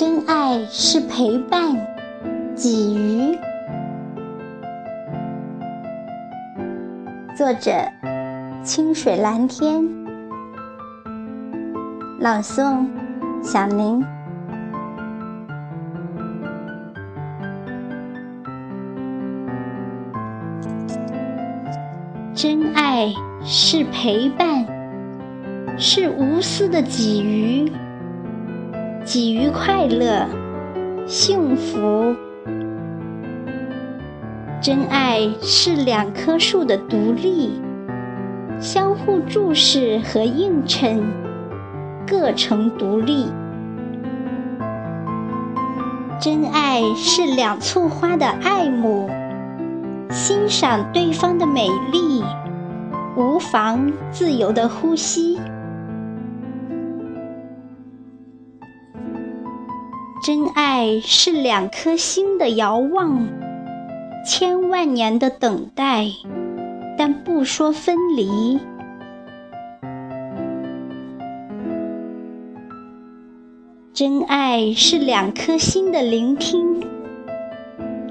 真爱是陪伴，给予。作者：清水蓝天。朗诵：小宁。真爱是陪伴，是无私的给予。给予快乐、幸福。真爱是两棵树的独立，相互注视和映衬，各成独立。真爱是两簇花的爱慕，欣赏对方的美丽，无妨自由的呼吸。真爱是两颗心的遥望，千万年的等待，但不说分离。真爱是两颗心的聆听，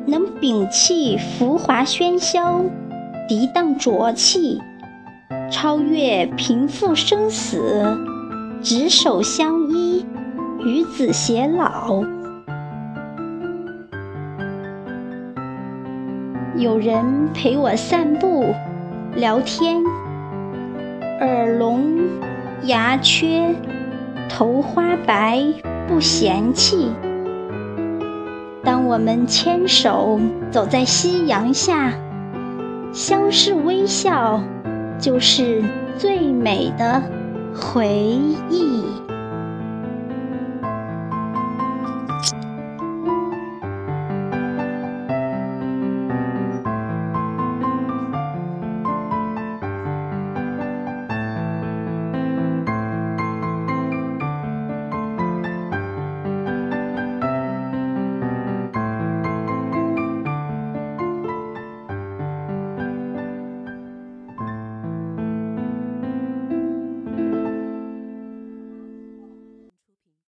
能摒弃浮华喧嚣，涤荡浊气，超越贫富生死，执手相依。与子偕老，有人陪我散步、聊天，耳聋、牙缺、头花白，不嫌弃。当我们牵手走在夕阳下，相视微笑，就是最美的回忆。